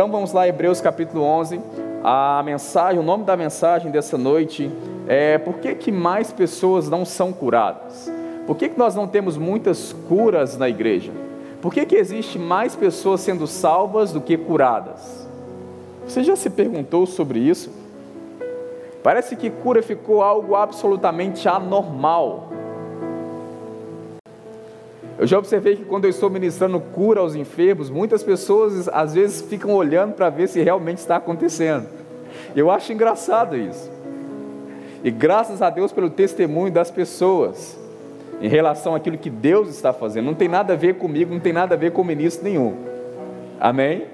Então vamos lá, Hebreus capítulo 11. A mensagem, o nome da mensagem dessa noite é Por que, que mais pessoas não são curadas? Por que, que nós não temos muitas curas na igreja? Por que, que existe mais pessoas sendo salvas do que curadas? Você já se perguntou sobre isso? Parece que cura ficou algo absolutamente anormal. Eu já observei que quando eu estou ministrando cura aos enfermos, muitas pessoas às vezes ficam olhando para ver se realmente está acontecendo. Eu acho engraçado isso. E graças a Deus pelo testemunho das pessoas em relação àquilo que Deus está fazendo. Não tem nada a ver comigo, não tem nada a ver com ministro nenhum. Amém? Amém?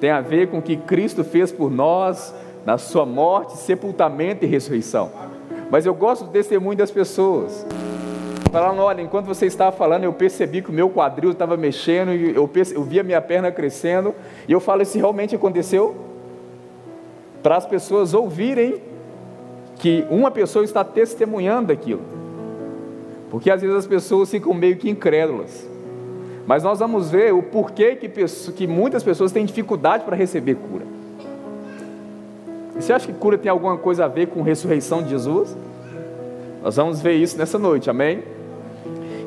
Tem a ver com o que Cristo fez por nós na sua morte, sepultamento e ressurreição. Mas eu gosto do testemunho das pessoas. Falando, olha, enquanto você estava falando, eu percebi que o meu quadril estava mexendo, e eu, perce... eu vi a minha perna crescendo, e eu falo, isso realmente aconteceu? Para as pessoas ouvirem que uma pessoa está testemunhando aquilo. Porque às vezes as pessoas ficam meio que incrédulas. Mas nós vamos ver o porquê que, que muitas pessoas têm dificuldade para receber cura. Você acha que cura tem alguma coisa a ver com a ressurreição de Jesus? Nós vamos ver isso nessa noite, amém?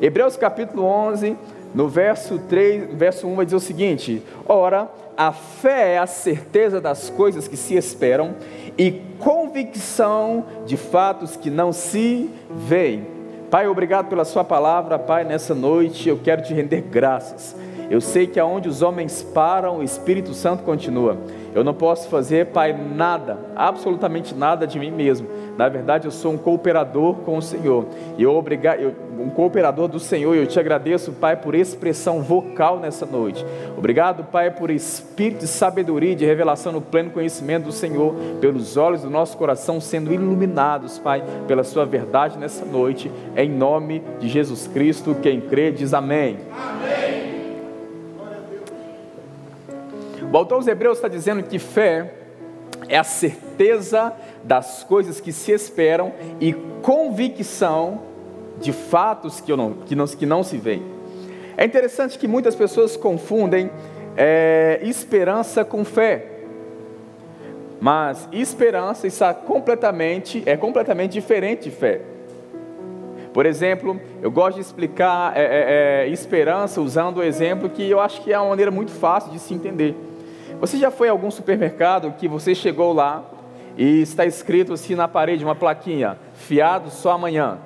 Hebreus capítulo 11, no verso 3, verso 1 vai dizer o seguinte: Ora, a fé é a certeza das coisas que se esperam e convicção de fatos que não se veem. Pai, obrigado pela Sua palavra, Pai, nessa noite eu quero te render graças. Eu sei que aonde os homens param, o Espírito Santo continua. Eu não posso fazer, Pai, nada, absolutamente nada de mim mesmo. Na verdade, eu sou um cooperador com o Senhor. E eu obrigar, eu, um cooperador do Senhor. Eu te agradeço, Pai, por expressão vocal nessa noite. Obrigado, Pai, por espírito de sabedoria e de revelação no pleno conhecimento do Senhor, pelos olhos do nosso coração sendo iluminados, Pai, pela Sua verdade nessa noite. Em nome de Jesus Cristo, quem crê diz amém. Amém. O autor aos Hebreus está dizendo que fé é a certeza das coisas que se esperam e convicção de fatos que não, que não, que não se veem. É interessante que muitas pessoas confundem é, esperança com fé. Mas esperança está completamente, é completamente diferente de fé. Por exemplo, eu gosto de explicar é, é, é esperança usando o exemplo que eu acho que é uma maneira muito fácil de se entender. Você já foi a algum supermercado que você chegou lá e está escrito assim na parede uma plaquinha: fiado só amanhã.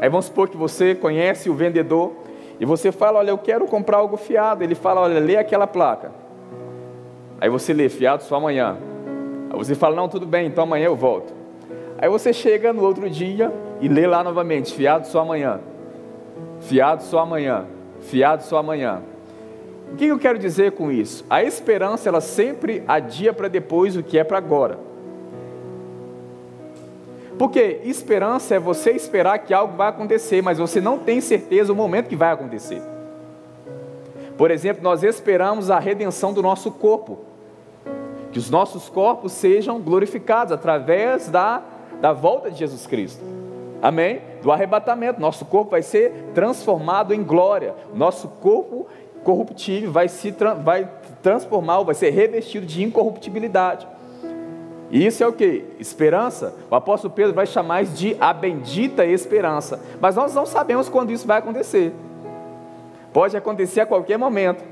Aí vamos supor que você conhece o vendedor e você fala: Olha, eu quero comprar algo fiado. Ele fala: Olha, lê aquela placa. Aí você lê: fiado só amanhã. Aí você fala: Não, tudo bem, então amanhã eu volto. Aí você chega no outro dia e lê lá novamente: fiado só amanhã. Fiado só amanhã. Fiado só amanhã. O que eu quero dizer com isso? A esperança ela sempre adia para depois o que é para agora. Porque esperança é você esperar que algo vai acontecer, mas você não tem certeza o momento que vai acontecer. Por exemplo, nós esperamos a redenção do nosso corpo, que os nossos corpos sejam glorificados através da, da volta de Jesus Cristo. Amém? Do arrebatamento, nosso corpo vai ser transformado em glória. Nosso corpo corruptível vai se vai transformar, vai ser revestido de incorruptibilidade. E isso é o que? Esperança. O apóstolo Pedro vai chamar isso de a bendita esperança. Mas nós não sabemos quando isso vai acontecer. Pode acontecer a qualquer momento.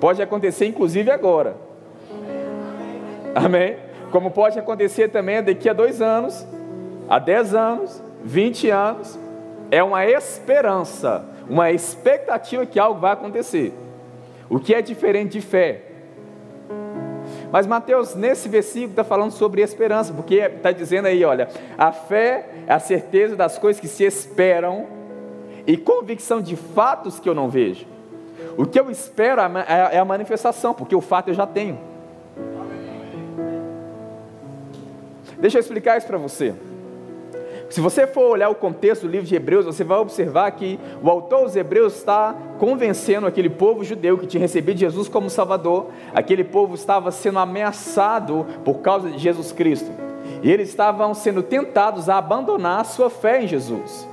Pode acontecer inclusive agora. Amém? Como pode acontecer também daqui a dois anos, a dez anos, vinte anos. É uma esperança uma expectativa que algo vai acontecer. O que é diferente de fé. Mas Mateus, nesse versículo, está falando sobre esperança, porque está dizendo aí: olha, a fé é a certeza das coisas que se esperam e convicção de fatos que eu não vejo. O que eu espero é, é a manifestação, porque o fato eu já tenho. Deixa eu explicar isso para você. Se você for olhar o contexto do livro de Hebreus, você vai observar que o autor dos Hebreus está convencendo aquele povo judeu que tinha recebido Jesus como Salvador, aquele povo estava sendo ameaçado por causa de Jesus Cristo, e eles estavam sendo tentados a abandonar a sua fé em Jesus.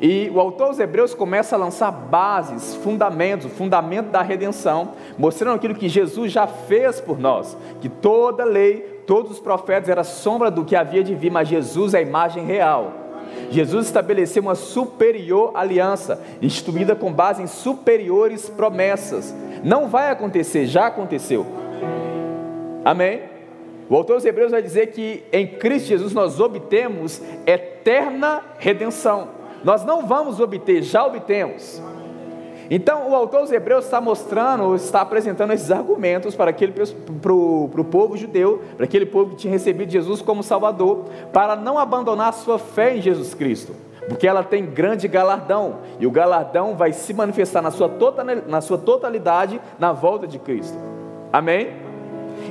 E o autor dos Hebreus começa a lançar bases, fundamentos, o fundamento da redenção, mostrando aquilo que Jesus já fez por nós, que toda lei, todos os profetas era sombra do que havia de vir, mas Jesus é a imagem real. Jesus estabeleceu uma superior aliança, instituída com base em superiores promessas. Não vai acontecer, já aconteceu. Amém? O autor dos Hebreus vai dizer que em Cristo Jesus nós obtemos eterna redenção. Nós não vamos obter, já obtemos. Então, o autor dos Hebreus está mostrando, está apresentando esses argumentos para, aquele, para, o, povo judeu, para aquele povo que tinha recebido Jesus como Salvador, para não abandonar a sua fé em Jesus Cristo, porque ela tem grande galardão, e o galardão vai se manifestar na sua, na sua totalidade na volta de Cristo. Amém?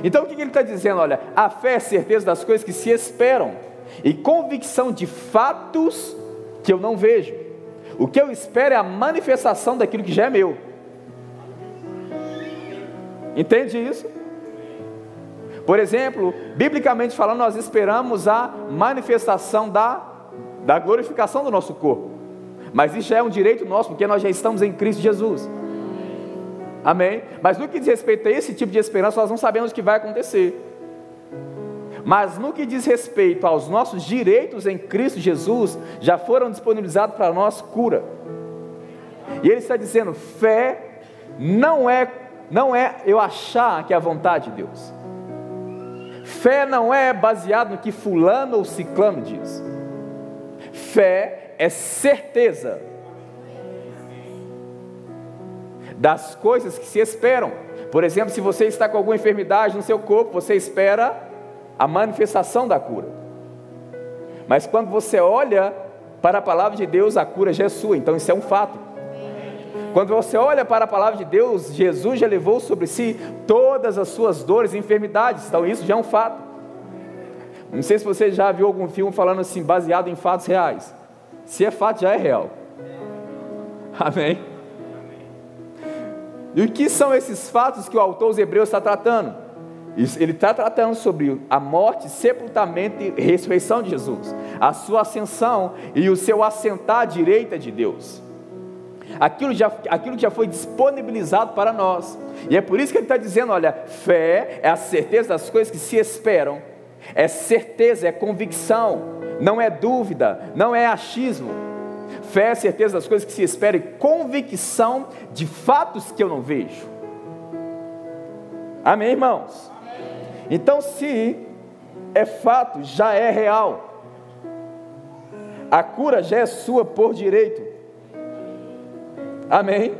Então, o que ele está dizendo? Olha, a fé é certeza das coisas que se esperam, e convicção de fatos que eu não vejo. O que eu espero é a manifestação daquilo que já é meu. Entende isso? Por exemplo, biblicamente falando, nós esperamos a manifestação da, da glorificação do nosso corpo. Mas isso já é um direito nosso, porque nós já estamos em Cristo Jesus. Amém? Mas no que diz respeito a esse tipo de esperança, nós não sabemos o que vai acontecer. Mas no que diz respeito aos nossos direitos em Cristo Jesus, já foram disponibilizados para nós cura. E ele está dizendo: fé não é não é eu achar que é a vontade de Deus. Fé não é baseado no que fulano ou ciclano diz. Fé é certeza das coisas que se esperam. Por exemplo, se você está com alguma enfermidade no seu corpo, você espera a manifestação da cura. Mas quando você olha para a palavra de Deus, a cura já é sua, então isso é um fato. Quando você olha para a palavra de Deus, Jesus já levou sobre si todas as suas dores e enfermidades, então isso já é um fato. Não sei se você já viu algum filme falando assim, baseado em fatos reais. Se é fato, já é real. Amém? E o que são esses fatos que o autor dos Hebreus está tratando? Ele está tratando sobre a morte, sepultamento e ressurreição de Jesus, a sua ascensão e o seu assentar à direita de Deus. Aquilo já, aquilo já foi disponibilizado para nós, e é por isso que ele está dizendo: olha, fé é a certeza das coisas que se esperam, é certeza, é convicção, não é dúvida, não é achismo. Fé é certeza das coisas que se esperam e convicção de fatos que eu não vejo. Amém, irmãos? Então, se é fato, já é real. A cura já é sua por direito. Amém?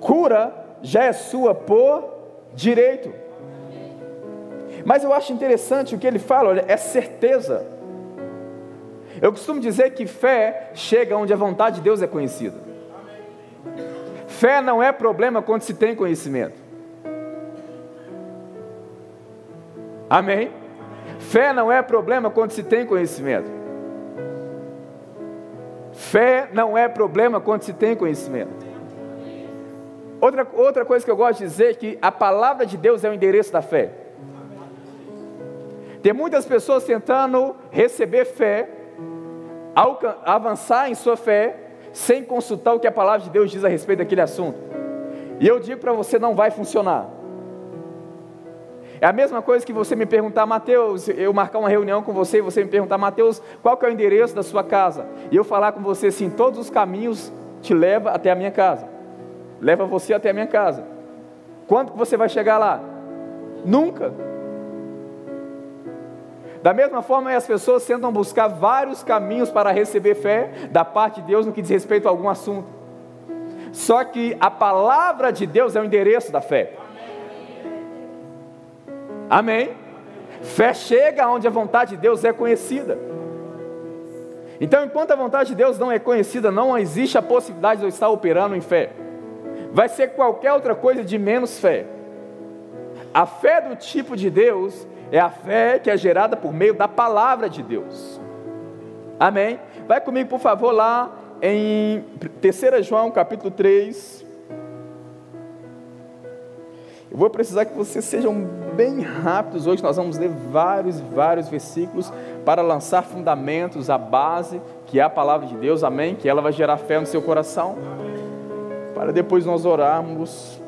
Cura já é sua por direito. Mas eu acho interessante o que ele fala, olha, é certeza. Eu costumo dizer que fé chega onde a vontade de Deus é conhecida. Fé não é problema quando se tem conhecimento. Amém? Fé não é problema quando se tem conhecimento. Fé não é problema quando se tem conhecimento. Outra, outra coisa que eu gosto de dizer é que a palavra de Deus é o endereço da fé. Tem muitas pessoas tentando receber fé, avançar em sua fé, sem consultar o que a palavra de Deus diz a respeito daquele assunto. E eu digo para você: não vai funcionar. É a mesma coisa que você me perguntar, Mateus, eu marcar uma reunião com você e você me perguntar, Mateus, qual que é o endereço da sua casa? E eu falar com você assim, todos os caminhos te levam até a minha casa. Leva você até a minha casa. Quando que você vai chegar lá? Nunca. Da mesma forma, as pessoas tentam buscar vários caminhos para receber fé da parte de Deus no que diz respeito a algum assunto. Só que a palavra de Deus é o endereço da fé. Amém? Fé chega onde a vontade de Deus é conhecida. Então, enquanto a vontade de Deus não é conhecida, não existe a possibilidade de eu estar operando em fé. Vai ser qualquer outra coisa de menos fé. A fé do tipo de Deus é a fé que é gerada por meio da palavra de Deus. Amém? Vai comigo, por favor, lá em 3 João capítulo 3. Eu vou precisar que vocês sejam bem rápidos hoje. Nós vamos ler vários, vários versículos para lançar fundamentos, a base, que é a palavra de Deus, amém? Que ela vai gerar fé no seu coração. Para depois nós orarmos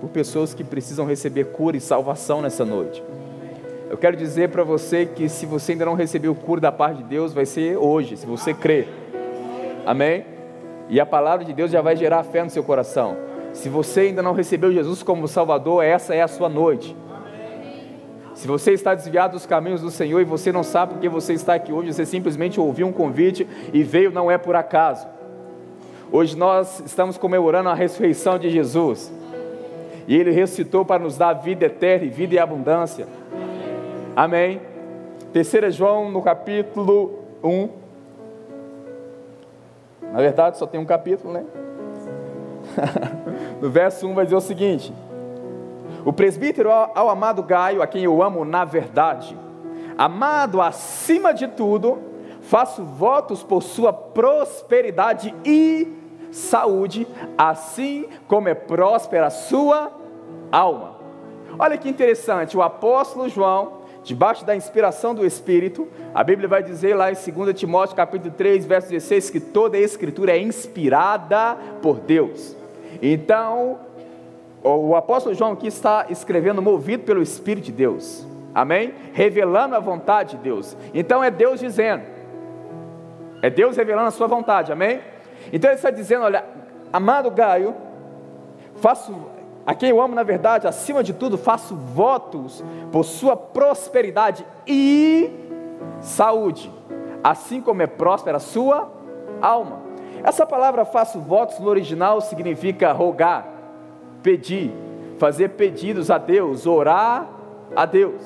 por pessoas que precisam receber cura e salvação nessa noite. Eu quero dizer para você que se você ainda não recebeu cura da parte de Deus, vai ser hoje, se você crer. Amém? E a palavra de Deus já vai gerar fé no seu coração. Se você ainda não recebeu Jesus como Salvador, essa é a sua noite. Se você está desviado dos caminhos do Senhor e você não sabe porque você está aqui hoje, você simplesmente ouviu um convite e veio, não é por acaso. Hoje nós estamos comemorando a ressurreição de Jesus. E Ele ressuscitou para nos dar vida eterna e vida e abundância. Amém. Terceira João no capítulo 1. Na verdade só tem um capítulo, né? no verso 1 vai dizer o seguinte: O presbítero ao, amado Gaio, a quem eu amo na verdade, amado acima de tudo, faço votos por sua prosperidade e saúde, assim como é próspera a sua alma. Olha que interessante, o apóstolo João, debaixo da inspiração do Espírito, a Bíblia vai dizer lá em 2 Timóteo capítulo 3, verso 16, que toda a escritura é inspirada por Deus. Então, o apóstolo João aqui está escrevendo movido pelo Espírito de Deus. Amém? Revelando a vontade de Deus. Então é Deus dizendo. É Deus revelando a sua vontade. Amém? Então ele está dizendo, olha, amado Gaio, faço a quem eu amo na verdade, acima de tudo, faço votos por sua prosperidade e saúde, assim como é próspera a sua alma. Essa palavra faço votos no original significa rogar, pedir, fazer pedidos a Deus, orar a Deus.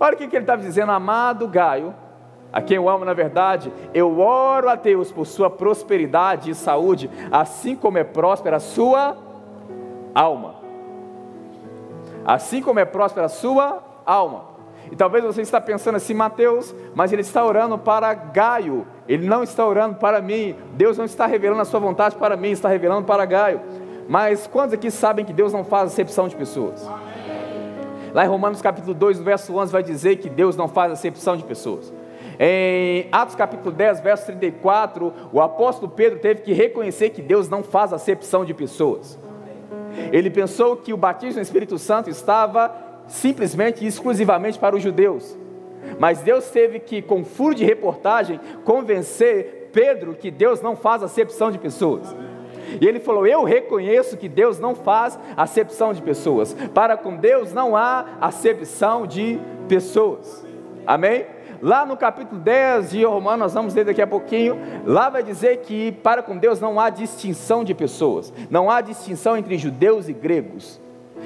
Olha o que ele estava dizendo, amado Gaio, a quem eu amo na verdade, eu oro a Deus por sua prosperidade e saúde, assim como é próspera a sua alma. Assim como é próspera a sua alma. E talvez você está pensando assim, Mateus, mas ele está orando para Gaio, ele não está orando para mim, Deus não está revelando a sua vontade para mim, está revelando para Gaio. Mas quantos aqui sabem que Deus não faz acepção de pessoas? Lá em Romanos capítulo 2, no verso 11, vai dizer que Deus não faz acepção de pessoas. Em Atos capítulo 10, verso 34, o apóstolo Pedro teve que reconhecer que Deus não faz acepção de pessoas. Ele pensou que o batismo no Espírito Santo estava simplesmente e exclusivamente para os judeus. Mas Deus teve que, com furo de reportagem, convencer Pedro que Deus não faz acepção de pessoas. E ele falou: Eu reconheço que Deus não faz acepção de pessoas. Para com Deus não há acepção de pessoas. Amém? Lá no capítulo 10 de Romanos, nós vamos ler daqui a pouquinho, lá vai dizer que para com Deus não há distinção de pessoas, não há distinção entre judeus e gregos.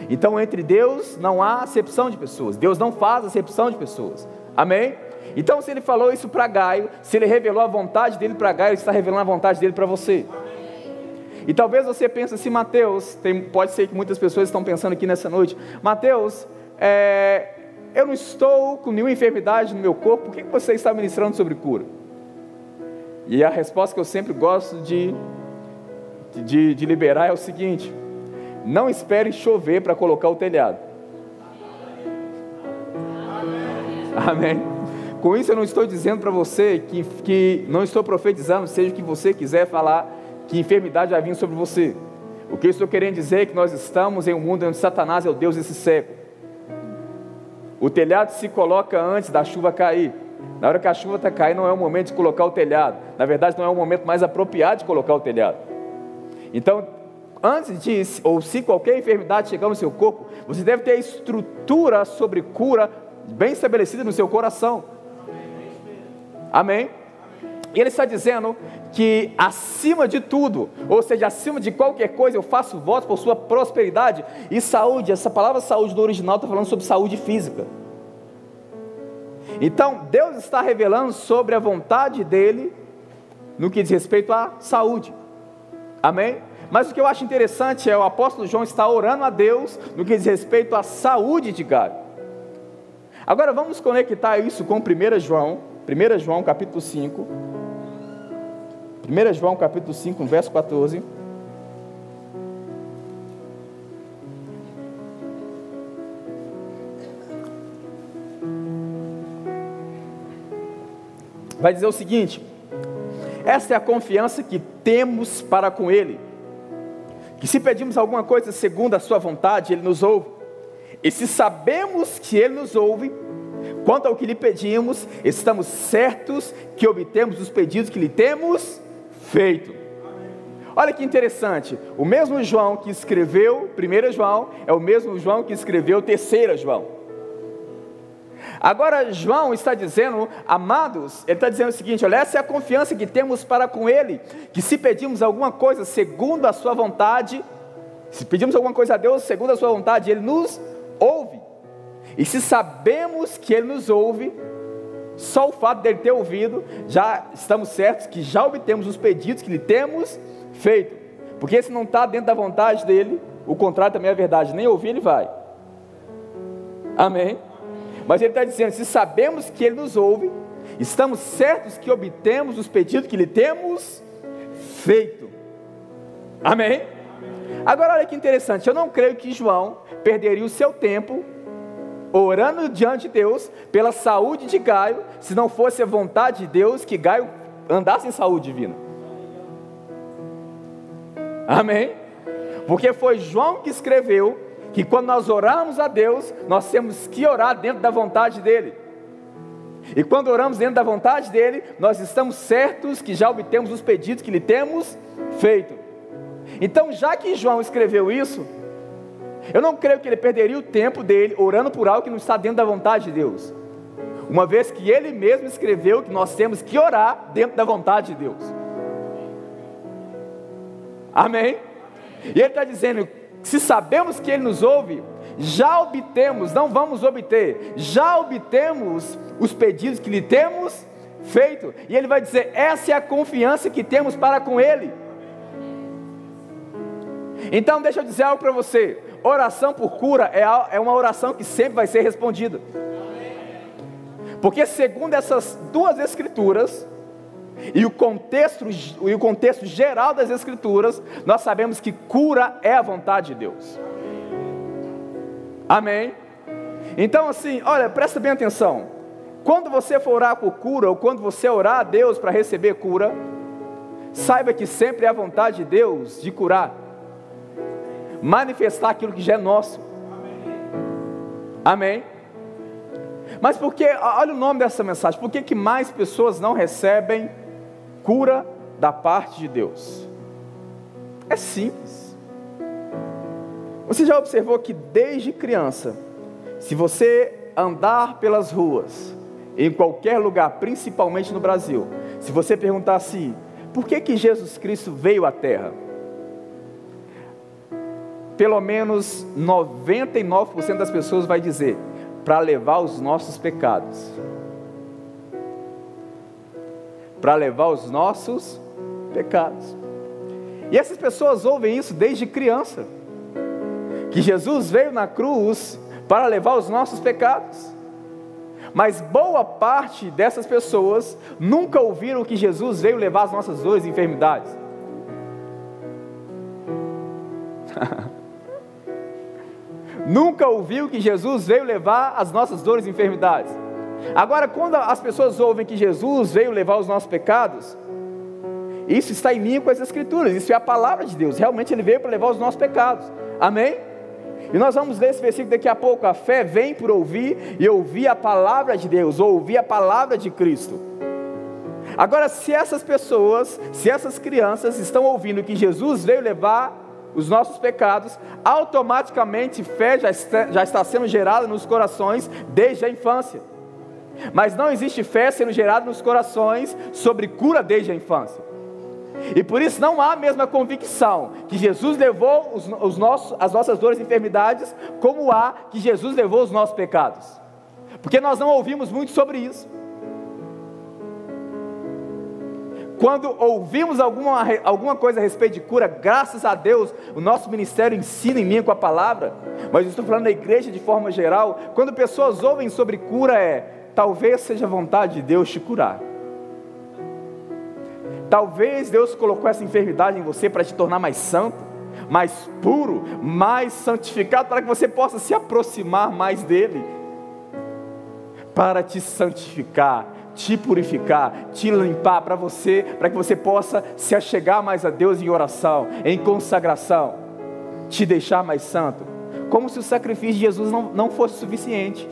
Então, entre Deus não há acepção de pessoas, Deus não faz acepção de pessoas. Amém? Então, se ele falou isso para Gaio, se ele revelou a vontade dele para Gaio, ele está revelando a vontade dele para você. E talvez você pense assim, Mateus, tem, pode ser que muitas pessoas estão pensando aqui nessa noite, Mateus, é, eu não estou com nenhuma enfermidade no meu corpo, por que você está ministrando sobre cura? E a resposta que eu sempre gosto de, de, de liberar é o seguinte: não espere chover para colocar o telhado. Amém. Com isso eu não estou dizendo para você que, que não estou profetizando, seja o que você quiser falar, que enfermidade vai vir sobre você. O que eu estou querendo dizer é que nós estamos em um mundo onde Satanás é o Deus desse século. O telhado se coloca antes da chuva cair. Na hora que a chuva está caindo, não é o momento de colocar o telhado. Na verdade, não é o momento mais apropriado de colocar o telhado. Então, antes disso, ou se qualquer enfermidade chegar no seu corpo, você deve ter estrutura sobre cura bem estabelecida no seu coração. Amém? E ele está dizendo que acima de tudo, ou seja, acima de qualquer coisa, eu faço votos por sua prosperidade e saúde. Essa palavra saúde no original está falando sobre saúde física. Então, Deus está revelando sobre a vontade dele no que diz respeito à saúde. Amém? Mas o que eu acho interessante é o apóstolo João está orando a Deus no que diz respeito à saúde de Gaio. Agora vamos conectar isso com 1 João, 1 João capítulo 5. 1 João capítulo 5, verso 14. Vai dizer o seguinte: essa é a confiança que temos para com Ele que se pedimos alguma coisa segundo a Sua vontade, Ele nos ouve, e se sabemos que Ele nos ouve, quanto ao que lhe pedimos, estamos certos que obtemos os pedidos que lhe temos feito. Olha que interessante, o mesmo João que escreveu 1 João é o mesmo João que escreveu 3 João. Agora, João está dizendo, amados, ele está dizendo o seguinte: olha, essa é a confiança que temos para com Ele, que se pedimos alguma coisa segundo a Sua vontade, se pedimos alguma coisa a Deus segundo a Sua vontade, Ele nos ouve. E se sabemos que Ele nos ouve, só o fato dele ter ouvido, já estamos certos que já obtemos os pedidos que lhe temos feito. Porque se não está dentro da vontade dele, o contrário também é verdade, nem ouvir ele vai. Amém? Mas ele está dizendo: se sabemos que ele nos ouve, estamos certos que obtemos os pedidos que lhe temos feito. Amém? Agora olha que interessante, eu não creio que João perderia o seu tempo orando diante de Deus pela saúde de Gaio, se não fosse a vontade de Deus que Gaio andasse em saúde divina. Amém? Porque foi João que escreveu que quando nós orarmos a Deus, nós temos que orar dentro da vontade dEle. E quando oramos dentro da vontade dEle, nós estamos certos que já obtemos os pedidos que lhe temos feito. Então, já que João escreveu isso, eu não creio que ele perderia o tempo dele orando por algo que não está dentro da vontade de Deus. Uma vez que ele mesmo escreveu que nós temos que orar dentro da vontade de Deus. Amém? E ele está dizendo: se sabemos que ele nos ouve, já obtemos, não vamos obter, já obtemos os pedidos que lhe temos feito. E ele vai dizer: essa é a confiança que temos para com ele. Então, deixa eu dizer algo para você: oração por cura é, é uma oração que sempre vai ser respondida. Porque, segundo essas duas escrituras, e o contexto, e o contexto geral das Escrituras, nós sabemos que cura é a vontade de Deus. Amém? Então, assim, olha, presta bem atenção. Quando você for orar por cura, ou quando você orar a Deus para receber cura, saiba que sempre é a vontade de Deus de curar manifestar aquilo que já é nosso. Amém? Mas por que, olha o nome dessa mensagem, por que mais pessoas não recebem cura da parte de Deus? É simples. Você já observou que desde criança, se você andar pelas ruas, em qualquer lugar, principalmente no Brasil, se você perguntar assim, por que, que Jesus Cristo veio à Terra? pelo menos 99% das pessoas vai dizer para levar os nossos pecados. Para levar os nossos pecados. E essas pessoas ouvem isso desde criança. Que Jesus veio na cruz para levar os nossos pecados. Mas boa parte dessas pessoas nunca ouviram que Jesus veio levar as nossas dores e enfermidades. nunca ouviu que Jesus veio levar as nossas dores e enfermidades. Agora, quando as pessoas ouvem que Jesus veio levar os nossos pecados, isso está em mim com as Escrituras, isso é a palavra de Deus. Realmente Ele veio para levar os nossos pecados. Amém? E nós vamos ler esse versículo daqui a pouco. A fé vem por ouvir e ouvir a palavra de Deus, ou ouvir a palavra de Cristo. Agora, se essas pessoas, se essas crianças estão ouvindo que Jesus veio levar os nossos pecados, automaticamente fé já está, já está sendo gerada nos corações desde a infância. Mas não existe fé sendo gerada nos corações sobre cura desde a infância. E por isso não há a mesma convicção que Jesus levou os, os nossos, as nossas dores e enfermidades, como há que Jesus levou os nossos pecados. Porque nós não ouvimos muito sobre isso. Quando ouvimos alguma, alguma coisa a respeito de cura, graças a Deus, o nosso ministério ensina em mim com a palavra, mas eu estou falando da igreja de forma geral. Quando pessoas ouvem sobre cura, é talvez seja vontade de Deus te curar. Talvez Deus colocou essa enfermidade em você para te tornar mais santo, mais puro, mais santificado, para que você possa se aproximar mais dele, para te santificar, te purificar, te limpar para você, para que você possa se achegar mais a Deus em oração, em consagração, te deixar mais santo, como se o sacrifício de Jesus não, não fosse suficiente.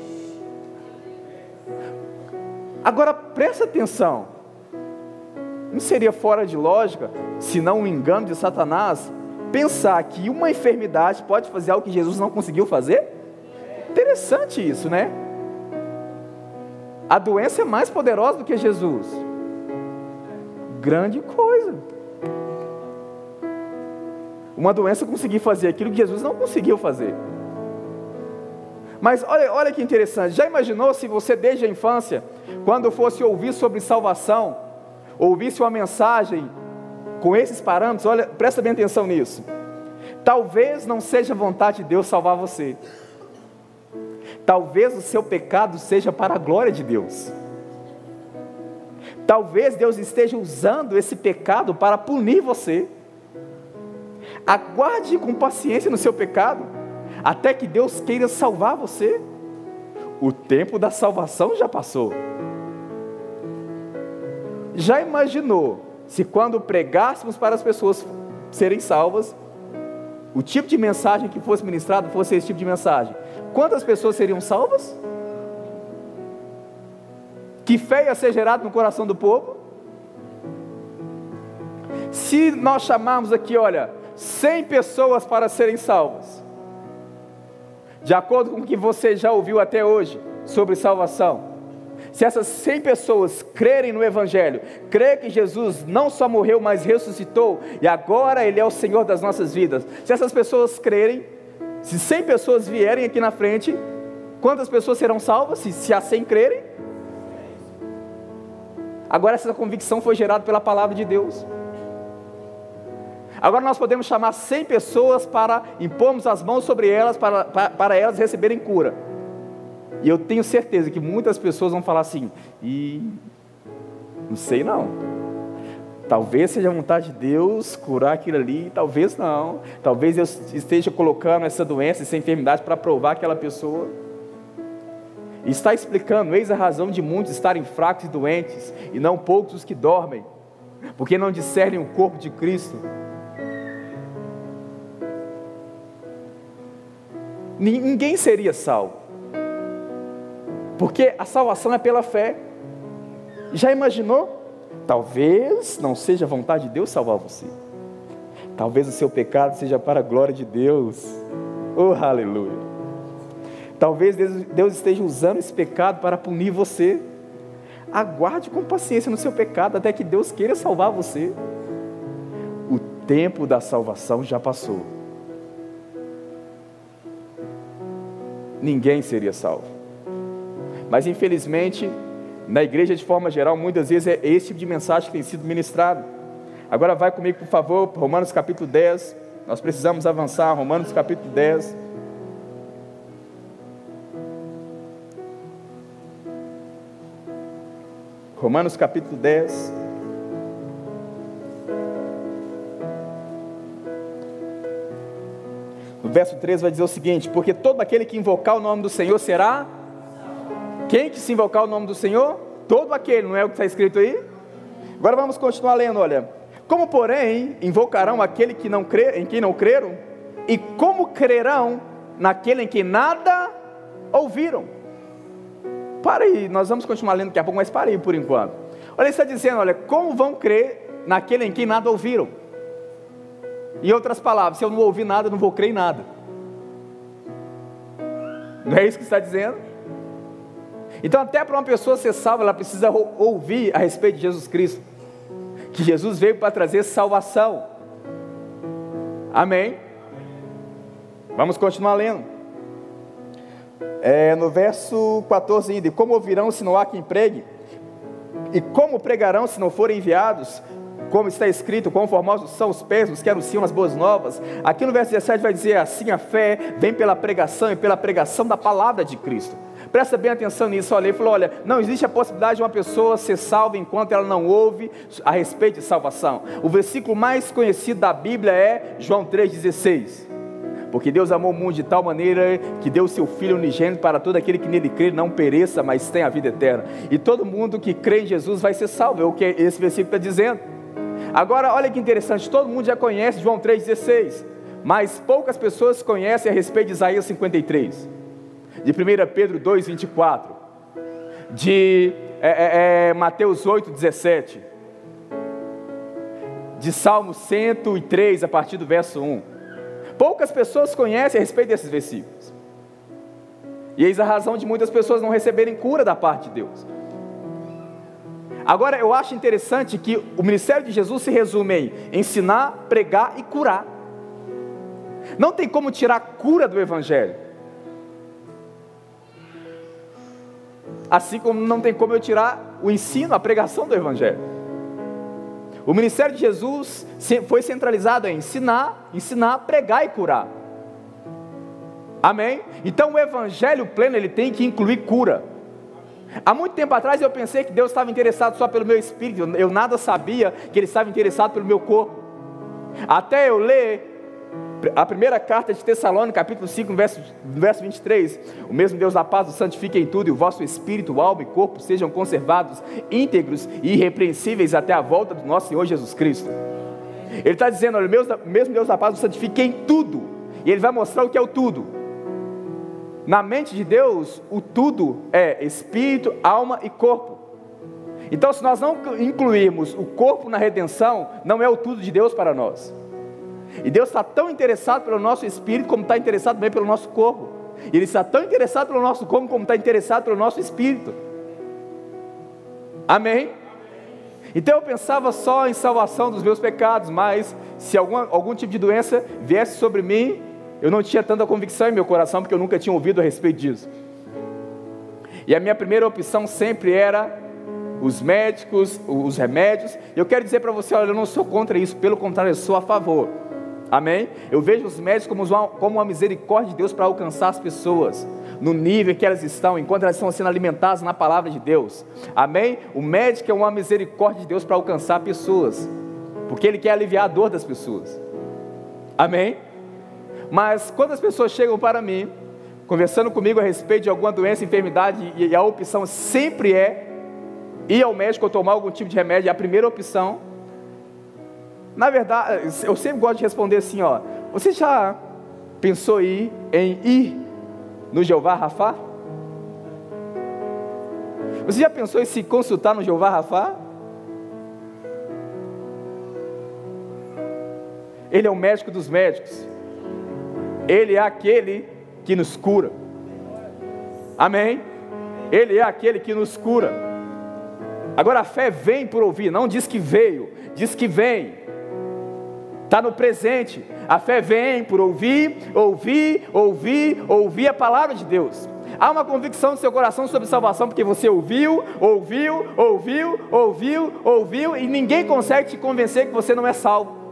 Agora presta atenção, não seria fora de lógica, se não um engano de Satanás, pensar que uma enfermidade pode fazer algo que Jesus não conseguiu fazer? Interessante isso, né? A doença é mais poderosa do que Jesus. Grande coisa. Uma doença conseguir fazer aquilo que Jesus não conseguiu fazer. Mas olha, olha que interessante. Já imaginou se você desde a infância, quando fosse ouvir sobre salvação, ouvisse uma mensagem com esses parâmetros? Olha, presta bem atenção nisso. Talvez não seja vontade de Deus salvar você. Talvez o seu pecado seja para a glória de Deus. Talvez Deus esteja usando esse pecado para punir você. Aguarde com paciência no seu pecado, até que Deus queira salvar você. O tempo da salvação já passou. Já imaginou se quando pregássemos para as pessoas serem salvas, o tipo de mensagem que fosse ministrado fosse esse tipo de mensagem? quantas pessoas seriam salvas? Que fé ia ser gerada no coração do povo? Se nós chamarmos aqui, olha, 100 pessoas para serem salvas, de acordo com o que você já ouviu até hoje sobre salvação, se essas 100 pessoas crerem no Evangelho, crerem que Jesus não só morreu, mas ressuscitou, e agora Ele é o Senhor das nossas vidas, se essas pessoas crerem, se 100 pessoas vierem aqui na frente, quantas pessoas serão salvas se, se a 100 crerem? Agora essa convicção foi gerada pela palavra de Deus. Agora nós podemos chamar 100 pessoas para impormos as mãos sobre elas, para, para, para elas receberem cura. E eu tenho certeza que muitas pessoas vão falar assim, e não sei não. Talvez seja a vontade de Deus curar aquilo ali, talvez não. Talvez Deus esteja colocando essa doença, essa enfermidade para provar aquela pessoa. E está explicando, eis a razão de muitos estarem fracos e doentes, e não poucos os que dormem, porque não discernem o corpo de Cristo. Ninguém seria salvo, porque a salvação é pela fé. Já imaginou? Talvez não seja a vontade de Deus salvar você. Talvez o seu pecado seja para a glória de Deus. Oh, aleluia. Talvez Deus esteja usando esse pecado para punir você. Aguarde com paciência no seu pecado até que Deus queira salvar você. O tempo da salvação já passou. Ninguém seria salvo. Mas infelizmente, na igreja, de forma geral, muitas vezes é esse tipo de mensagem que tem sido ministrado. Agora vai comigo, por favor, Romanos capítulo 10. Nós precisamos avançar, Romanos capítulo 10. Romanos capítulo 10. Verso 3 vai dizer o seguinte: Porque todo aquele que invocar o nome do Senhor será quem que se invocar o nome do Senhor? Todo aquele, não é o que está escrito aí? Agora vamos continuar lendo, olha. Como, porém, invocarão aquele que não crê, em quem não creram? E como crerão naquele em quem nada ouviram? Para aí, nós vamos continuar lendo daqui a pouco, mas para aí por enquanto. Olha, ele está dizendo, olha, como vão crer naquele em quem nada ouviram? Em outras palavras, se eu não ouvir nada, eu não vou crer em nada. Não é isso que está dizendo? Então, até para uma pessoa ser salva, ela precisa ouvir a respeito de Jesus Cristo. Que Jesus veio para trazer salvação. Amém? Vamos continuar lendo. É, no verso 14 ainda, como ouvirão se não há quem pregue? E como pregarão se não forem enviados? Como está escrito, quão formosos são os pés dos que anunciam as boas novas. Aqui no verso 17 vai dizer assim: a fé vem pela pregação e pela pregação da palavra de Cristo. Presta bem atenção nisso. Olha, ele falou: olha, não existe a possibilidade de uma pessoa ser salva enquanto ela não ouve a respeito de salvação. O versículo mais conhecido da Bíblia é João 3,16. Porque Deus amou o mundo de tal maneira que deu seu Filho unigênito para todo aquele que nele crê não pereça, mas tenha a vida eterna. E todo mundo que crê em Jesus vai ser salvo, é o que esse versículo está dizendo. Agora, olha que interessante, todo mundo já conhece João 3,16, mas poucas pessoas conhecem a respeito de Isaías 53, de 1 Pedro 2,24, de é, é, é, Mateus 8,17, de Salmo 103, a partir do verso 1. Poucas pessoas conhecem a respeito desses versículos. E eis a razão de muitas pessoas não receberem cura da parte de Deus. Agora, eu acho interessante que o ministério de Jesus se resume em ensinar, pregar e curar. Não tem como tirar a cura do Evangelho. Assim como não tem como eu tirar o ensino, a pregação do Evangelho. O ministério de Jesus foi centralizado em ensinar, ensinar, pregar e curar. Amém? Então o evangelho pleno ele tem que incluir cura. Há muito tempo atrás eu pensei que Deus estava interessado só pelo meu espírito, eu nada sabia que Ele estava interessado pelo meu corpo. Até eu ler a primeira carta de Tessalônica, capítulo 5, verso, verso 23, o mesmo Deus da paz o santifique em tudo, e o vosso espírito, alma e corpo sejam conservados íntegros e irrepreensíveis até a volta do nosso Senhor Jesus Cristo. Ele está dizendo, olha, o mesmo Deus da paz o santifique em tudo, e Ele vai mostrar o que é o tudo. Na mente de Deus, o tudo é espírito, alma e corpo. Então, se nós não incluirmos o corpo na redenção, não é o tudo de Deus para nós. E Deus está tão interessado pelo nosso espírito, como está interessado também pelo nosso corpo. E Ele está tão interessado pelo nosso corpo, como está interessado pelo nosso espírito. Amém? Então eu pensava só em salvação dos meus pecados, mas se alguma, algum tipo de doença viesse sobre mim, eu não tinha tanta convicção em meu coração, porque eu nunca tinha ouvido a respeito disso. E a minha primeira opção sempre era os médicos, os remédios. Eu quero dizer para você, olha, eu não sou contra isso, pelo contrário, eu sou a favor. Amém? Eu vejo os médicos como uma, como uma misericórdia de Deus para alcançar as pessoas no nível que elas estão, enquanto elas estão sendo alimentadas na palavra de Deus. Amém? O médico é uma misericórdia de Deus para alcançar pessoas, porque ele quer aliviar a dor das pessoas. Amém? Mas quando as pessoas chegam para mim, conversando comigo a respeito de alguma doença, enfermidade, e a opção sempre é ir ao médico ou tomar algum tipo de remédio, é a primeira opção na verdade, eu sempre gosto de responder assim, ó. Você já pensou em ir no Jeová Rafá? Você já pensou em se consultar no Jeová Rafá? Ele é o médico dos médicos. Ele é aquele que nos cura. Amém? Ele é aquele que nos cura. Agora a fé vem por ouvir, não diz que veio, diz que vem está no presente. A fé vem por ouvir, ouvir, ouvir, ouvir a palavra de Deus. Há uma convicção no seu coração sobre salvação, porque você ouviu, ouviu, ouviu, ouviu, ouviu, e ninguém consegue te convencer que você não é salvo.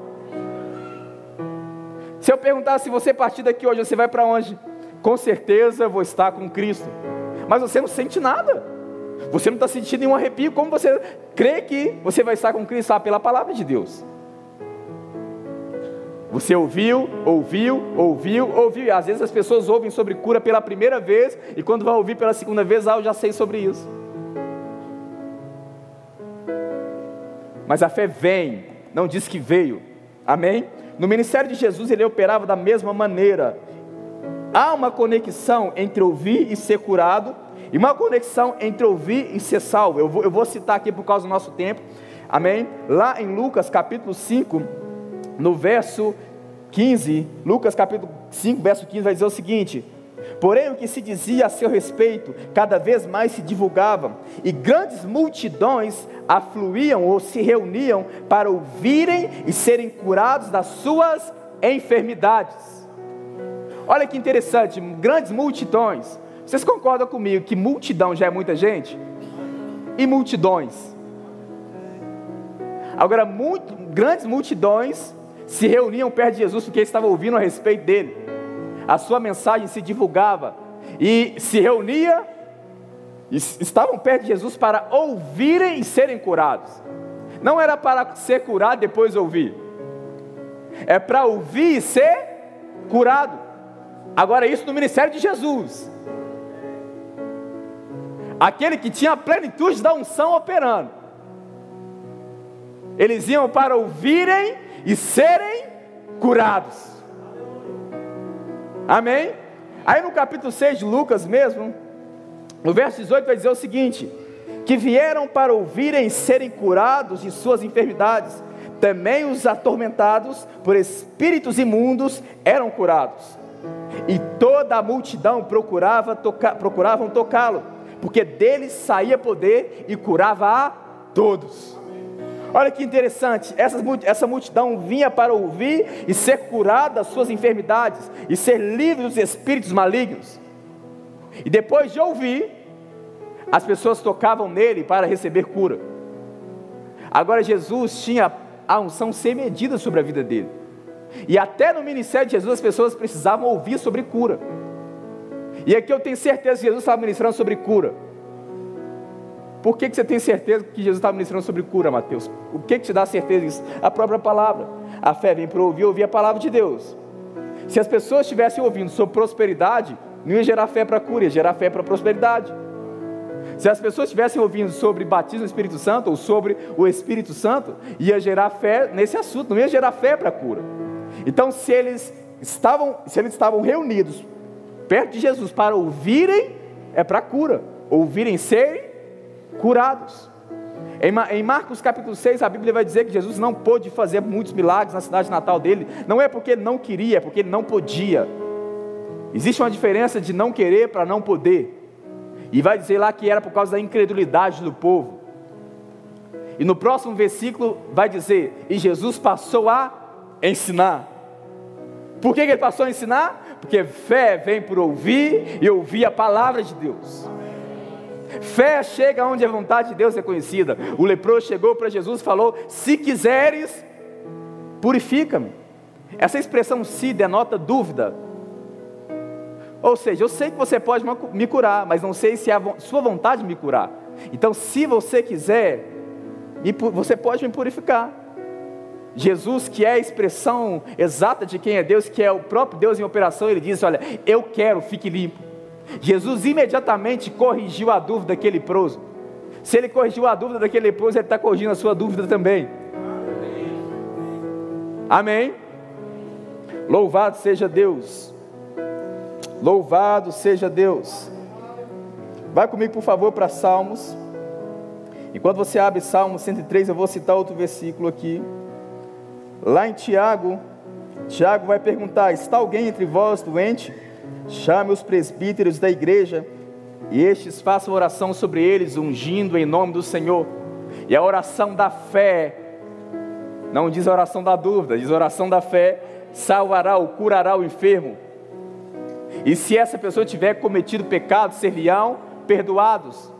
Se eu perguntar se você partir daqui hoje, você vai para onde? Com certeza vou estar com Cristo. Mas você não sente nada. Você não está sentindo nenhum arrepio. Como você crê que você vai estar com Cristo? Ah, pela palavra de Deus. Você ouviu, ouviu, ouviu, ouviu. E às vezes as pessoas ouvem sobre cura pela primeira vez e quando vai ouvir pela segunda vez, ah, eu já sei sobre isso. Mas a fé vem, não diz que veio. Amém? No ministério de Jesus ele operava da mesma maneira. Há uma conexão entre ouvir e ser curado, e uma conexão entre ouvir e ser salvo. Eu vou, eu vou citar aqui por causa do nosso tempo. Amém? Lá em Lucas capítulo 5, no verso 15, Lucas capítulo 5, verso 15 vai dizer o seguinte: Porém, o que se dizia a seu respeito cada vez mais se divulgava, e grandes multidões afluíam ou se reuniam para ouvirem e serem curados das suas enfermidades. Olha que interessante, grandes multidões. Vocês concordam comigo que multidão já é muita gente? E multidões? Agora, muito, grandes multidões se reuniam perto de Jesus porque estavam ouvindo a respeito dele. A sua mensagem se divulgava e se reunia estavam perto de Jesus para ouvirem e serem curados. Não era para ser curado depois ouvir. É para ouvir e ser curado. Agora, isso no ministério de Jesus. Aquele que tinha a plenitude da unção operando. Eles iam para ouvirem e serem curados. Amém? Aí no capítulo 6 de Lucas mesmo, no verso 18 vai dizer o seguinte: que vieram para ouvirem serem curados de suas enfermidades, também os atormentados por espíritos imundos eram curados. E toda a multidão procurava toca, procuravam tocá-lo, porque deles saía poder e curava a todos. Olha que interessante, essa, multidão vinha para ouvir e ser curada das suas enfermidades e ser livre dos espíritos malignos. E depois de ouvir, as pessoas tocavam nele para receber cura. Agora Jesus tinha a unção sem medida sobre a vida dele. E até no ministério de Jesus as pessoas precisavam ouvir sobre cura. E aqui eu tenho certeza que Jesus estava ministrando sobre cura. Por que, que você tem certeza que Jesus está ministrando sobre cura, Mateus? O que, que te dá certeza disso? A própria palavra. A fé vem para ouvir, ouvir a palavra de Deus. Se as pessoas estivessem ouvindo sobre prosperidade, não ia gerar fé para cura, ia gerar fé para prosperidade. Se as pessoas estivessem ouvindo sobre batismo no Espírito Santo ou sobre o Espírito Santo, ia gerar fé nesse assunto, não ia gerar fé para cura. Então, se eles estavam, se eles estavam reunidos perto de Jesus para ouvirem, é para cura. Ouvirem serem curados. Em Marcos capítulo 6, a Bíblia vai dizer que Jesus não pôde fazer muitos milagres na cidade natal dele, não é porque ele não queria, é porque ele não podia. Existe uma diferença de não querer para não poder. E vai dizer lá que era por causa da incredulidade do povo. E no próximo versículo vai dizer: E Jesus passou a ensinar. Por que, que ele passou a ensinar? Porque fé vem por ouvir e ouvir a palavra de Deus. Fé chega onde a vontade de Deus é conhecida. O leproso chegou para Jesus e falou: Se quiseres, purifica-me. Essa expressão se denota dúvida. Ou seja, eu sei que você pode me curar, mas não sei se é a sua vontade me curar. Então, se você quiser, você pode me purificar. Jesus, que é a expressão exata de quem é Deus, que é o próprio Deus em operação, ele diz: Olha, eu quero, fique limpo. Jesus imediatamente corrigiu a dúvida daquele leproso. Se ele corrigiu a dúvida daquele leproso, ele está corrigindo a sua dúvida também. Amém? Louvado seja Deus. Louvado seja Deus. Vai comigo, por favor, para Salmos. Enquanto você abre Salmos 103, eu vou citar outro versículo aqui. Lá em Tiago, Tiago vai perguntar: Está alguém entre vós doente? Chame os presbíteros da igreja e estes façam oração sobre eles, ungindo em nome do Senhor. E a oração da fé, não diz a oração da dúvida, diz a oração da fé, salvará ou curará o enfermo. E se essa pessoa tiver cometido pecado, seriam perdoados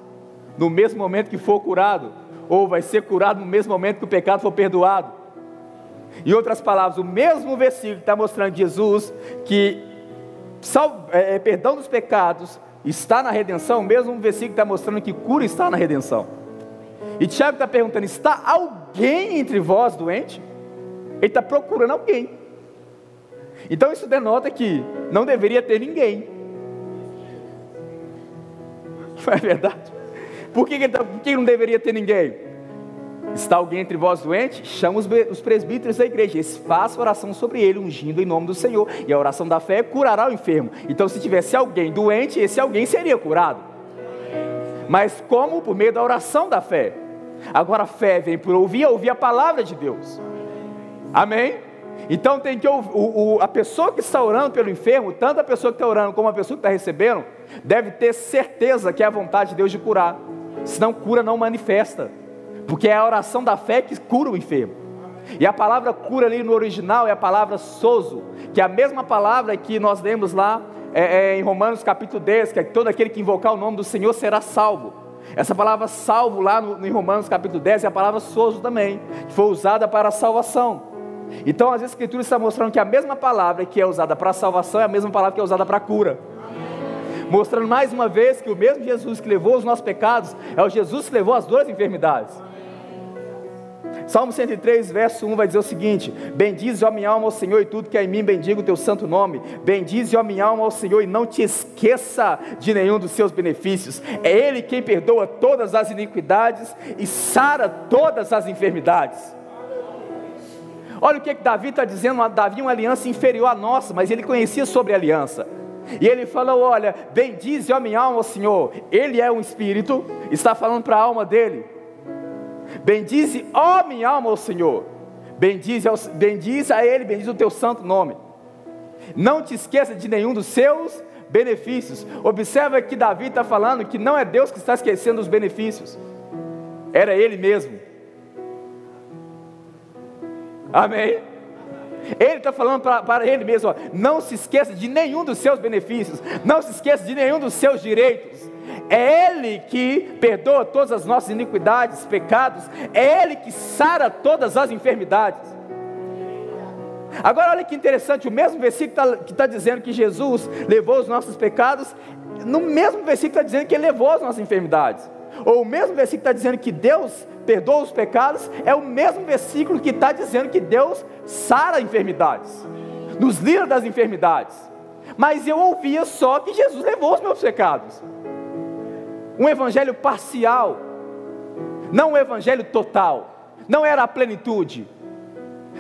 no mesmo momento que for curado, ou vai ser curado no mesmo momento que o pecado for perdoado. Em outras palavras, o mesmo versículo está mostrando Jesus que sal, é, é, perdão dos pecados está na redenção, mesmo um versículo está mostrando que cura está na redenção. E Tiago está perguntando: está alguém entre vós doente? Ele está procurando alguém. Então isso denota que não deveria ter ninguém. Não é verdade? Por que, que, tá, por que não deveria ter ninguém? Está alguém entre vós doente? Chama os presbíteros da igreja. Eles façam oração sobre ele, ungindo em nome do Senhor. E a oração da fé curará o enfermo. Então, se tivesse alguém doente, esse alguém seria curado. Mas como? Por meio da oração da fé. Agora a fé vem por ouvir, ouvir a palavra de Deus. Amém? Então tem que o, o, a pessoa que está orando pelo enfermo, tanto a pessoa que está orando como a pessoa que está recebendo, deve ter certeza que é a vontade de Deus de curar. Senão cura não manifesta porque é a oração da fé que cura o enfermo. E a palavra cura ali no original é a palavra sozo, que é a mesma palavra que nós lemos lá é, é, em Romanos capítulo 10, que é todo aquele que invocar o nome do Senhor será salvo. Essa palavra salvo lá no, em Romanos capítulo 10 é a palavra sozo também, que foi usada para a salvação. Então as escrituras estão mostrando que a mesma palavra que é usada para a salvação é a mesma palavra que é usada para a cura. Mostrando mais uma vez que o mesmo Jesus que levou os nossos pecados é o Jesus que levou as duas enfermidades. Salmo 103, verso 1 vai dizer o seguinte: Bendize, ó minha alma, ao Senhor, e tudo que é em mim, bendiga o teu santo nome. Bendize, ó minha alma, ao Senhor, e não te esqueça de nenhum dos seus benefícios. É Ele quem perdoa todas as iniquidades e sara todas as enfermidades. Olha o que, que Davi está dizendo: Davi é uma aliança inferior à nossa, mas ele conhecia sobre aliança. E ele falou: Olha, bendize, ó minha alma, ao Senhor. Ele é um espírito, está falando para a alma dele. Bendize, ó minha alma, ao Senhor. Bendize, bendize a Ele, bendize o teu santo nome. Não te esqueça de nenhum dos seus benefícios. Observa que Davi está falando que não é Deus que está esquecendo os benefícios, era Ele mesmo. Amém? Ele está falando para ele mesmo: ó, não se esqueça de nenhum dos seus benefícios, não se esqueça de nenhum dos seus direitos. É Ele que perdoa todas as nossas iniquidades, pecados, é Ele que sara todas as enfermidades. Agora, olha que interessante, o mesmo versículo que está tá dizendo que Jesus levou os nossos pecados, no mesmo versículo está dizendo que Ele levou as nossas enfermidades. Ou o mesmo versículo que está dizendo que Deus perdoa os pecados, é o mesmo versículo que está dizendo que Deus sara enfermidades, nos livra das enfermidades. Mas eu ouvia só que Jesus levou os meus pecados um evangelho parcial, não um evangelho total, não era a plenitude.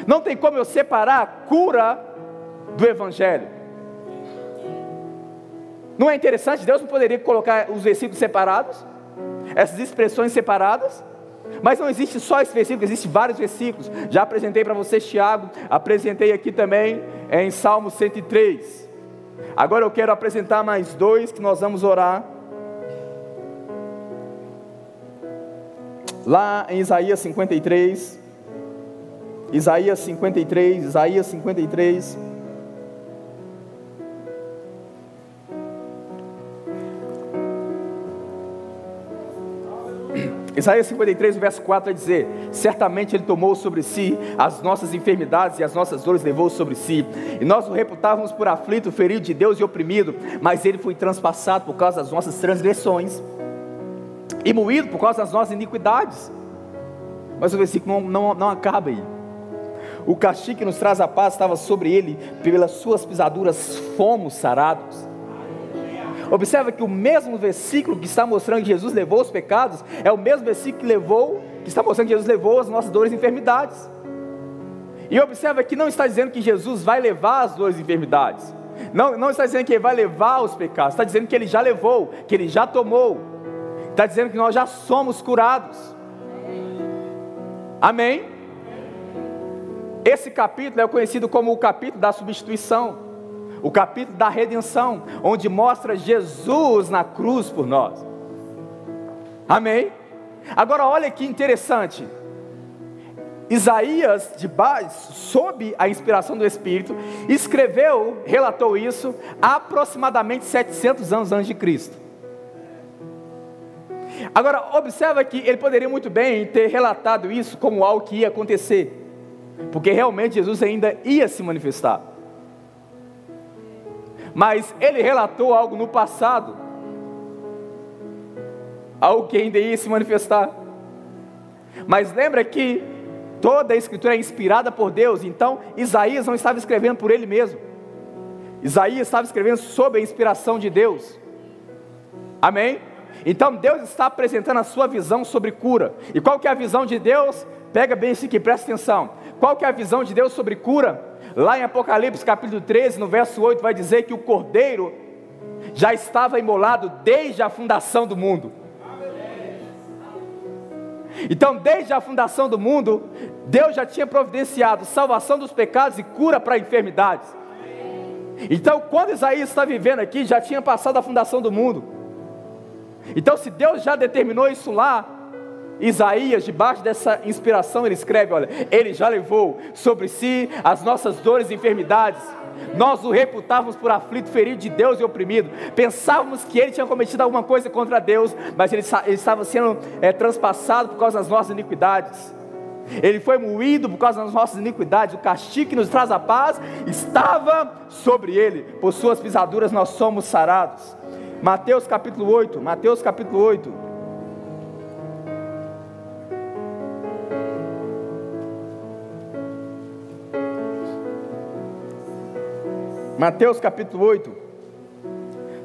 Não tem como eu separar a cura do evangelho. Não é interessante? Deus não poderia colocar os versículos separados, essas expressões separadas? Mas não existe só esse versículo, existem vários versículos. Já apresentei para vocês Tiago, apresentei aqui também em Salmo 103. Agora eu quero apresentar mais dois que nós vamos orar. Lá em Isaías 53, Isaías 53, Isaías 53. Isaías 53, verso 4 vai dizer: Certamente Ele tomou sobre si as nossas enfermidades e as nossas dores levou sobre si. E nós o reputávamos por aflito, ferido de Deus e oprimido, mas Ele foi transpassado por causa das nossas transgressões e moído por causa das nossas iniquidades. Mas o versículo não, não, não acaba aí. O castigo que nos traz a paz estava sobre ele, pelas suas pisaduras fomos sarados. Observa que o mesmo versículo que está mostrando que Jesus levou os pecados, é o mesmo versículo que levou, que está mostrando que Jesus levou as nossas dores e enfermidades. E observa que não está dizendo que Jesus vai levar as dores e enfermidades. Não, não está dizendo que ele vai levar os pecados, está dizendo que ele já levou, que ele já tomou. Está dizendo que nós já somos curados. Amém? Esse capítulo é conhecido como o capítulo da substituição, o capítulo da redenção, onde mostra Jesus na cruz por nós. Amém? Agora olha que interessante. Isaías, de base, sob a inspiração do Espírito, escreveu, relatou isso, aproximadamente 700 anos antes de Cristo. Agora, observa que ele poderia muito bem ter relatado isso como algo que ia acontecer, porque realmente Jesus ainda ia se manifestar. Mas ele relatou algo no passado, algo que ainda ia se manifestar. Mas lembra que toda a escritura é inspirada por Deus, então Isaías não estava escrevendo por ele mesmo. Isaías estava escrevendo sob a inspiração de Deus. Amém? Então Deus está apresentando a sua visão sobre cura. E qual que é a visão de Deus? Pega bem isso aqui, presta atenção. Qual que é a visão de Deus sobre cura? Lá em Apocalipse capítulo 13, no verso 8, vai dizer que o cordeiro já estava imolado desde a fundação do mundo. Então, desde a fundação do mundo, Deus já tinha providenciado salvação dos pecados e cura para enfermidades. Então, quando Isaías está vivendo aqui, já tinha passado a fundação do mundo. Então, se Deus já determinou isso lá, Isaías, debaixo dessa inspiração, ele escreve: olha, ele já levou sobre si as nossas dores e enfermidades. Nós o reputávamos por aflito, ferido de Deus e oprimido. Pensávamos que ele tinha cometido alguma coisa contra Deus, mas ele, ele estava sendo é, transpassado por causa das nossas iniquidades. Ele foi moído por causa das nossas iniquidades. O castigo que nos traz a paz estava sobre ele. Por suas pisaduras nós somos sarados. Mateus capítulo 8, Mateus capítulo 8. Mateus capítulo 8,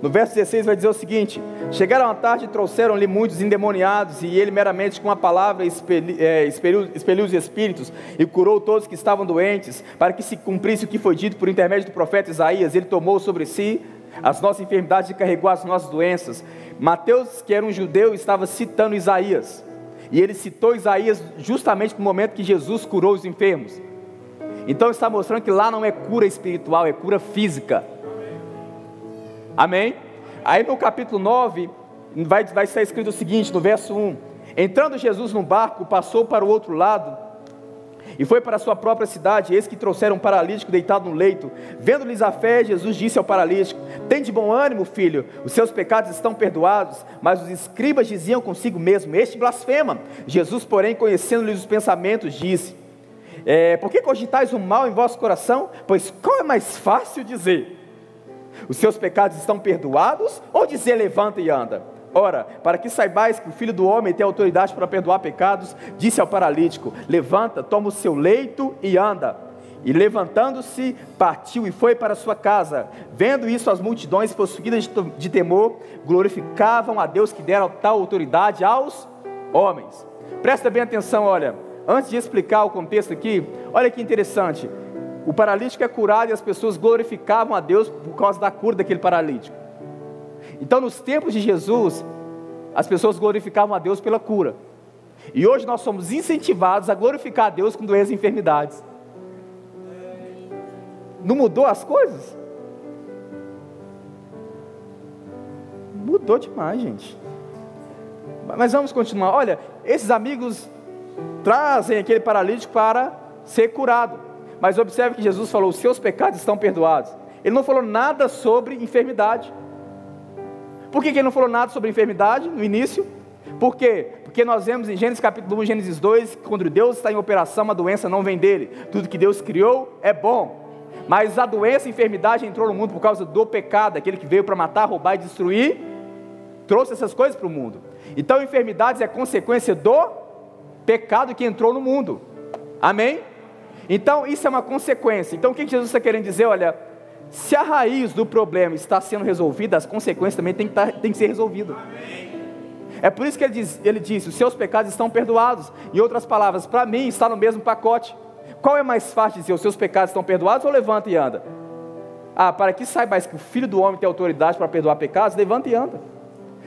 no verso 16 vai dizer o seguinte: Chegaram à tarde e trouxeram-lhe muitos endemoniados, e ele meramente com a palavra é, expeliu, expeliu, os espíritos e curou todos que estavam doentes, para que se cumprisse o que foi dito por intermédio do profeta Isaías. Ele tomou sobre si as nossas enfermidades e carregou as nossas doenças. Mateus, que era um judeu, estava citando Isaías. E ele citou Isaías justamente no momento que Jesus curou os enfermos. Então está mostrando que lá não é cura espiritual, é cura física. Amém? Aí no capítulo 9, vai, vai estar escrito o seguinte, no verso 1: Entrando Jesus no barco, passou para o outro lado e foi para sua própria cidade. Eis que trouxeram um paralítico deitado no leito. Vendo-lhes a fé, Jesus disse ao paralítico: Tem de bom ânimo, filho, os seus pecados estão perdoados. Mas os escribas diziam consigo mesmo: Este blasfema. Jesus, porém, conhecendo-lhes os pensamentos, disse: é, Por que cogitais o mal em vosso coração? Pois qual é mais fácil dizer? Os seus pecados estão perdoados? Ou dizer levanta e anda? Ora, para que saibais que o Filho do Homem tem autoridade para perdoar pecados, disse ao paralítico: Levanta, toma o seu leito e anda. E levantando-se, partiu e foi para sua casa. Vendo isso, as multidões, possuídas de temor, glorificavam a Deus que dera tal autoridade aos homens. Presta bem atenção, olha, antes de explicar o contexto aqui, olha que interessante. O paralítico é curado e as pessoas glorificavam a Deus por causa da cura daquele paralítico. Então, nos tempos de Jesus, as pessoas glorificavam a Deus pela cura. E hoje nós somos incentivados a glorificar a Deus com doenças e enfermidades. Não mudou as coisas? Mudou demais, gente. Mas vamos continuar. Olha, esses amigos trazem aquele paralítico para ser curado. Mas observe que Jesus falou: os seus pecados estão perdoados. Ele não falou nada sobre enfermidade. Por que, ele não falou nada sobre enfermidade no início? Por quê? Porque nós vemos em Gênesis capítulo 1, Gênesis 2, que quando Deus está em operação, a doença não vem dele. Tudo que Deus criou é bom. Mas a doença, a enfermidade entrou no mundo por causa do pecado, aquele que veio para matar, roubar e destruir, trouxe essas coisas para o mundo. Então, enfermidades é consequência do pecado que entrou no mundo. Amém? Então, isso é uma consequência. Então, o que Jesus está querendo dizer? Olha, se a raiz do problema está sendo resolvida, as consequências também têm que, estar, tá, têm que ser resolvidas. É por isso que ele, diz, ele disse: os seus pecados estão perdoados. Em outras palavras, para mim está no mesmo pacote. Qual é mais fácil dizer: os seus pecados estão perdoados ou levanta e anda? Ah, para que saibais que o filho do homem tem autoridade para perdoar pecados, levanta e anda.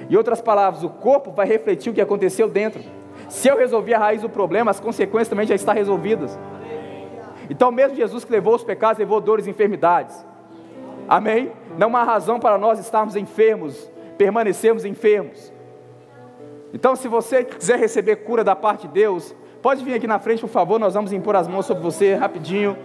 Em outras palavras, o corpo vai refletir o que aconteceu dentro. Se eu resolver a raiz do problema, as consequências também já estão resolvidas. Então, mesmo Jesus que levou os pecados, levou dores e enfermidades. Amém? Não há razão para nós estarmos enfermos, permanecermos enfermos. Então, se você quiser receber cura da parte de Deus, pode vir aqui na frente, por favor, nós vamos impor as mãos sobre você rapidinho.